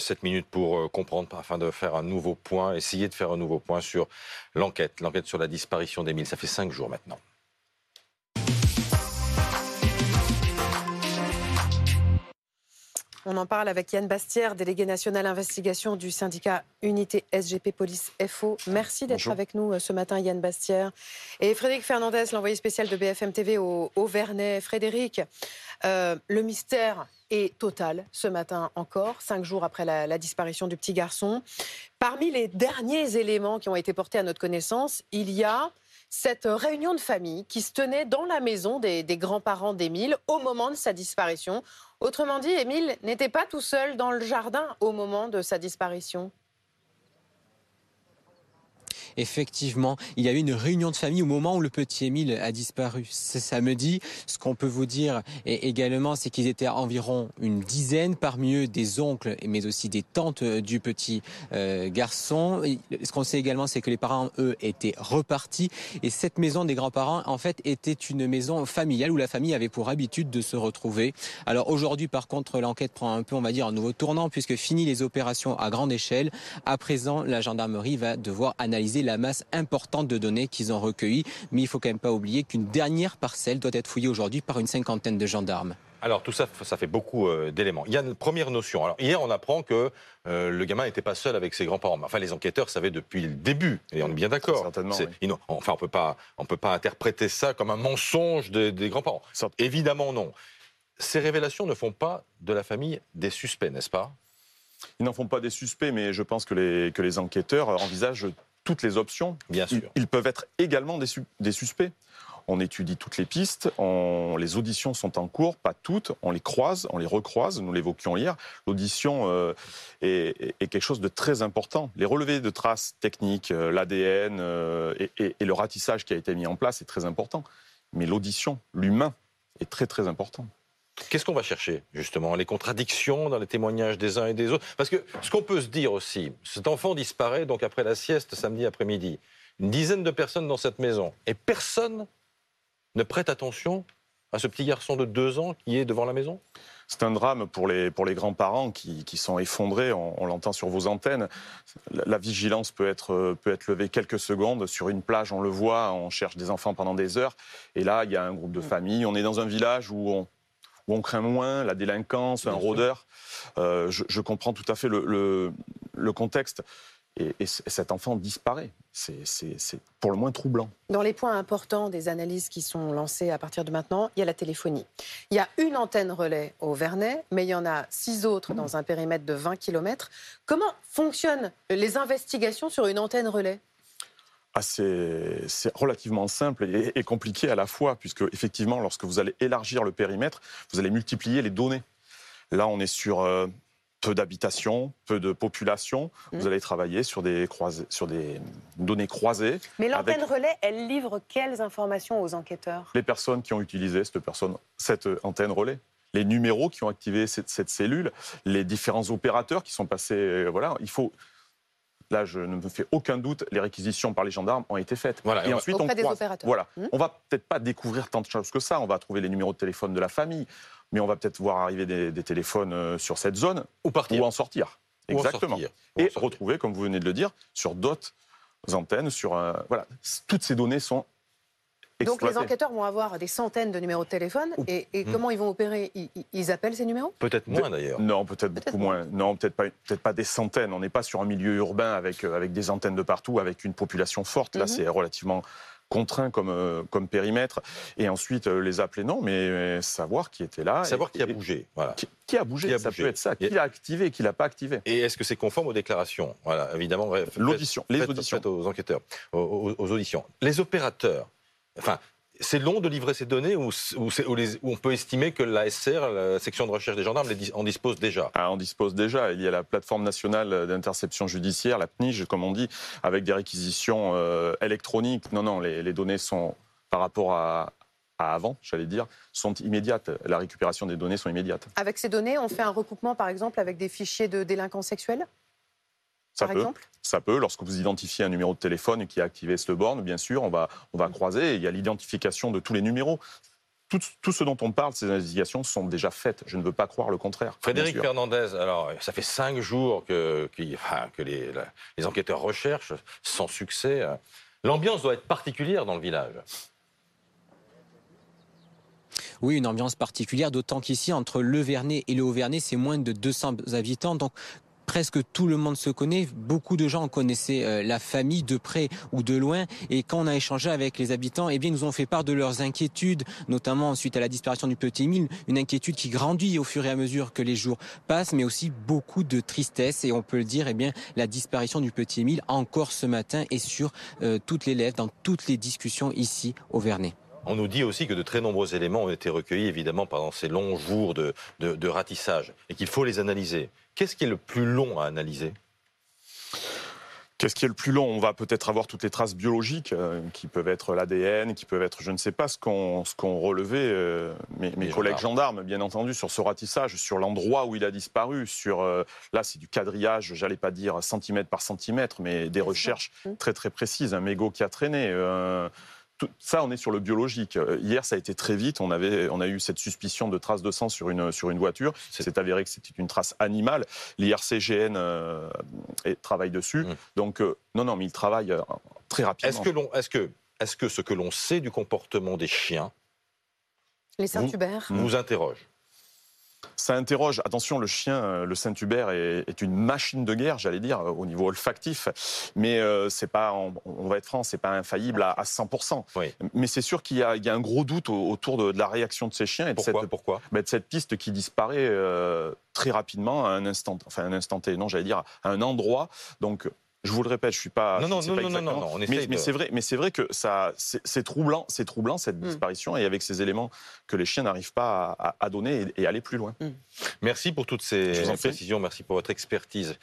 7 minutes pour euh, comprendre, afin de faire un nouveau point, essayer de faire un nouveau point sur l'enquête, l'enquête sur la disparition d'Émile. Ça fait 5 jours maintenant. On en parle avec Yann Bastière, délégué national investigation du syndicat Unité SGP Police FO. Merci d'être avec nous euh, ce matin, Yann Bastière. Et Frédéric Fernandez, l'envoyé spécial de BFM TV au, Vernet. Frédéric, euh, le mystère est total ce matin encore, cinq jours après la, disparition du petit garçon. Parmi les derniers éléments qui ont été portés à notre connaissance, il y a cette réunion de famille qui se tenait dans la maison des grands-parents d'Émile au moment de sa disparition. Autrement dit, Émile n'était pas tout seul dans le jardin au moment de sa disparition effectivement, il y a eu une réunion de famille au moment où le petit Émile a disparu. C'est samedi. Ce qu'on peut vous dire également, c'est qu'ils étaient environ une dizaine, parmi eux des oncles, mais aussi des tantes euh, du petit euh, garçon. Ce qu'on sait également, c'est que les parents, eux, étaient repartis. Et cette maison des grands-parents, en fait, était une maison familiale où la famille avait pour habitude de se retrouver. Alors aujourd'hui, par contre, l'enquête prend un peu, on va dire, un nouveau tournant, puisque fini les opérations à grande échelle. À présent, la gendarmerie va devoir analyser la masse importante de données qu'ils ont recueillies. Mais il faut quand même pas oublier qu'une dernière parcelle doit être fouillée aujourd'hui par une cinquantaine de gendarmes. Alors tout ça, ça fait beaucoup euh, d'éléments. Il y a une première notion. Alors hier, on apprend que euh, le gamin n'était pas seul avec ses grands-parents. Enfin, les enquêteurs savaient depuis le début, et on est bien d'accord. Certainement. Enfin, on peut pas, on peut pas interpréter ça comme un mensonge des, grands-parents. Évidemment non. Ces révélations ne font pas de la famille des suspects, n'est-ce pas? Ils n'en font pas des suspects, mais je pense que les, que les enquêteurs envisagent toutes les options. Bien sûr. Ils, peuvent être également des, suspects. On étudie toutes les pistes, les auditions sont en cours, pas toutes, on les croise, on les recroise, nous l'évoquions hier. L'audition euh, est, quelque chose de très important. Les relevés de traces techniques, euh, l'ADN euh, et, et le ratissage qui a été mis en place est très important. Mais l'audition, l'humain, est très très important. Qu'est-ce qu'on va chercher, justement Les contradictions dans les témoignages des uns et des autres? Parce que ce qu'on peut se dire aussi, cet enfant disparaît donc après la sieste samedi après-midi. Une dizaine de personnes dans cette maison. Et personne ne prête attention à ce petit garçon de deux ans qui est devant la maison? C'est un drame pour les, pour les grands-parents qui, qui, sont effondrés, on, l'entend sur vos antennes. La, vigilance peut être, peut être levée quelques secondes. Sur une plage, on le voit, on cherche des enfants pendant des heures. Et là, il y a un groupe de familles. On est dans un village où on, où on craint moins la délinquance, un rôdeur. Euh, je, comprends tout à fait le, contexte. Et, cet enfant disparaît. C'est pour le moins troublant. Dans les points importants des analyses qui sont lancées à partir de maintenant, il y a la téléphonie. Il y a une antenne relais au Vernet, mais il y en a six autres dans un périmètre de 20 km. Comment fonctionnent les investigations sur une antenne relais? Ah, c'est relativement simple et, compliqué à la fois, puisque effectivement, lorsque vous allez élargir le périmètre, vous allez multiplier les données. Là, on est sur euh, peu d'habitations, peu de population. Mmh. Vous allez travailler sur des, sur des données croisées. Mais l'antenne relais, elle livre quelles informations aux enquêteurs? Les personnes qui ont utilisé cette, personne, cette antenne relais les numéros qui ont activé cette, cette, cellule, les différents opérateurs qui sont passés. Euh, voilà, il faut Là, je ne me fais aucun doute, les réquisitions par les gendarmes ont été faites. Voilà, et, ensuite, on des opérateurs. Voilà. Hmm on va peut-être pas découvrir tant de choses que ça. On va trouver les numéros de téléphone de la famille, mais on va peut-être voir arriver des, téléphones euh, sur cette zone ou partir ou en sortir. Exactement. et retrouver, comme vous venez de le dire, sur d'autres antennes, sur voilà, toutes ces données sont donc les enquêteurs vont avoir des centaines de numéros de téléphone et, hmm. comment ils vont opérer? Ils, appellent ces numéros? Peut-être moins d'ailleurs. Non, peut-être beaucoup moins. Non, peut-être pas, peut pas des centaines. On n'est pas sur un milieu urbain avec, euh, avec des antennes de partout, avec une population forte. Là, mhm. c'est relativement contraint comme, euh, comme périmètre. Et ensuite, euh, les appeler, non, mais savoir qui était là. Savoir qui a bougé. Voilà. Qui, a bougé, ça peut être ça. Qui l'a activé, qui l'a pas activé. Et est-ce que c'est conforme aux déclarations? Voilà, évidemment. L'audition, les auditions. aux enquêteurs, aux, aux auditions. Les opérateurs, enfin, c'est long de livrer ces données ou, on peut estimer que la SR, la section de recherche des gendarmes, en dispose déjà? Ah, On dispose déjà. Il y a la plateforme nationale d'interception judiciaire, la PNIJ, comme on dit, avec des réquisitions euh, électroniques. Non, non, les, données sont, par rapport à, avant, j'allais dire, sont immédiates. La récupération des données sont immédiates. Avec ces données, on fait un recoupement, par exemple, avec des fichiers de délinquants sexuels? Ça peut. Ça peut. Lorsque vous identifiez un numéro de téléphone qui a activé cette borne, bien sûr, on va, on va croiser. il y a l'identification de tous les numéros. tout, ce dont on parle, ces investigations sont déjà faites. Je ne veux pas croire le contraire. Frédéric Fernandez, alors ça fait cinq jours que, que les, les enquêteurs recherchent sans succès. L'ambiance doit être particulière dans le village. Oui, une ambiance particulière, d'autant qu'ici, entre le Vernet et le Haut-Vernay, c'est moins de 200 habitants. Donc, presque tout le monde se connaît. Beaucoup de gens connaissaient euh, la famille de près ou de loin. Et quand on a échangé avec les habitants, eh bien, ils nous ont fait part de leurs inquiétudes, notamment suite à la disparition du petit Émile. Une inquiétude qui grandit au fur et à mesure que les jours passent, mais aussi beaucoup de tristesse. Et on peut le dire, eh bien, la disparition du petit Émile, encore ce matin, est sur euh, toutes les lèvres, dans toutes les discussions ici au Vernet. On nous dit aussi que de très nombreux éléments ont été recueillis, évidemment, pendant ces longs jours de, de ratissage, et qu'il faut les analyser. Qu'est-ce qui est le plus long à analyser? Qu'est-ce qui est le plus long? On va peut-être avoir toutes les traces biologiques, euh, qui peuvent être l'ADN, qui peuvent être, je ne sais pas, ce qu'ont relevé euh, mes, collègues gendarmes. bien entendu, sur ce ratissage, sur l'endroit où il a disparu, sur, euh, là, c'est du quadrillage, j'allais pas dire centimètre par centimètre, mais des recherches très très précises. Un mégot qui a traîné, ça, on est sur le biologique. Euh, hier, ça a été très vite. On, avait, on a eu cette suspicion de traces de sang sur une, sur une voiture. C'est avéré que c'était une trace animale. L'IRCGN euh, travaille dessus. Mmh. Donc, euh, non, non, mais il travaille euh, très rapidement. Est-ce que, est que, est que ce que l'on sait du comportement des chiens les Saint-Hubert vous interroge? Ça interroge. Attention, le chien, euh, le Saint-Hubert est, une machine de guerre, j'allais dire, au niveau olfactif. Mais euh, c'est pas, on, va être franc, c'est pas infaillible à, 100%. Mais c'est sûr qu'il y, a un gros doute autour de, la réaction de ces chiens et de, Pourquoi cette, Pourquoi? bah, de cette piste qui disparaît euh, très rapidement à un instant, enfin un instant T, non, j'allais dire à un endroit. Donc je vous le répète, je suis pas. Non, non, non, non, non, non, on mais, mais c'est vrai, mais c'est vrai que ça, c'est troublant, c'est troublant cette hmm. disparition et avec ces éléments que les chiens n'arrivent pas à, donner et, aller plus loin. Hmm. Merci pour toutes ces précisions, merci pour votre expertise.